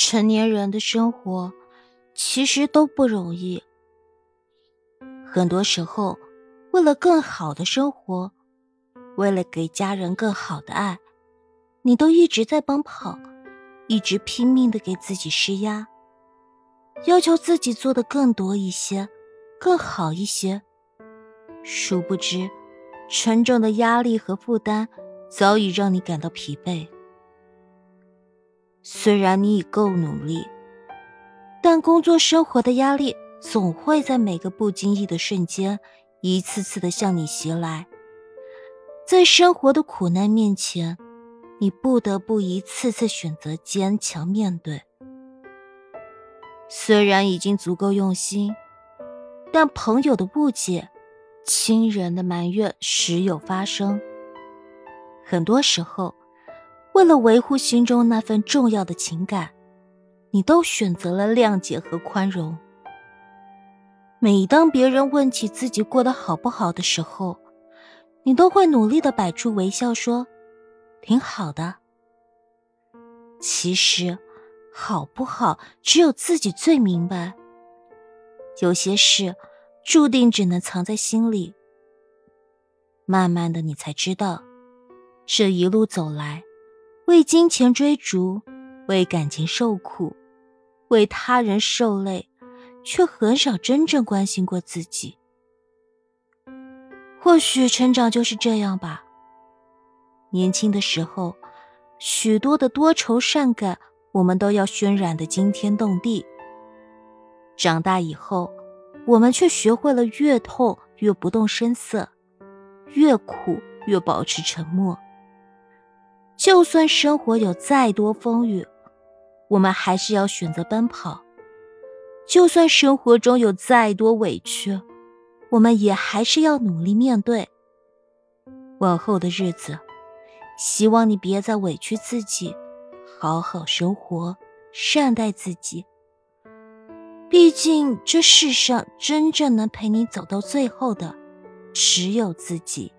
成年人的生活其实都不容易。很多时候，为了更好的生活，为了给家人更好的爱，你都一直在奔跑，一直拼命的给自己施压，要求自己做的更多一些，更好一些。殊不知，沉重的压力和负担早已让你感到疲惫。虽然你已够努力，但工作生活的压力总会在每个不经意的瞬间，一次次的向你袭来。在生活的苦难面前，你不得不一次次选择坚强面对。虽然已经足够用心，但朋友的误解、亲人的埋怨时有发生。很多时候。为了维护心中那份重要的情感，你都选择了谅解和宽容。每当别人问起自己过得好不好的时候，你都会努力的摆出微笑，说：“挺好的。”其实，好不好只有自己最明白。有些事，注定只能藏在心里。慢慢的，你才知道，这一路走来。为金钱追逐，为感情受苦，为他人受累，却很少真正关心过自己。或许成长就是这样吧。年轻的时候，许多的多愁善感，我们都要渲染的惊天动地。长大以后，我们却学会了越痛越不动声色，越苦越保持沉默。就算生活有再多风雨，我们还是要选择奔跑；就算生活中有再多委屈，我们也还是要努力面对。往后的日子，希望你别再委屈自己，好好生活，善待自己。毕竟这世上真正能陪你走到最后的，只有自己。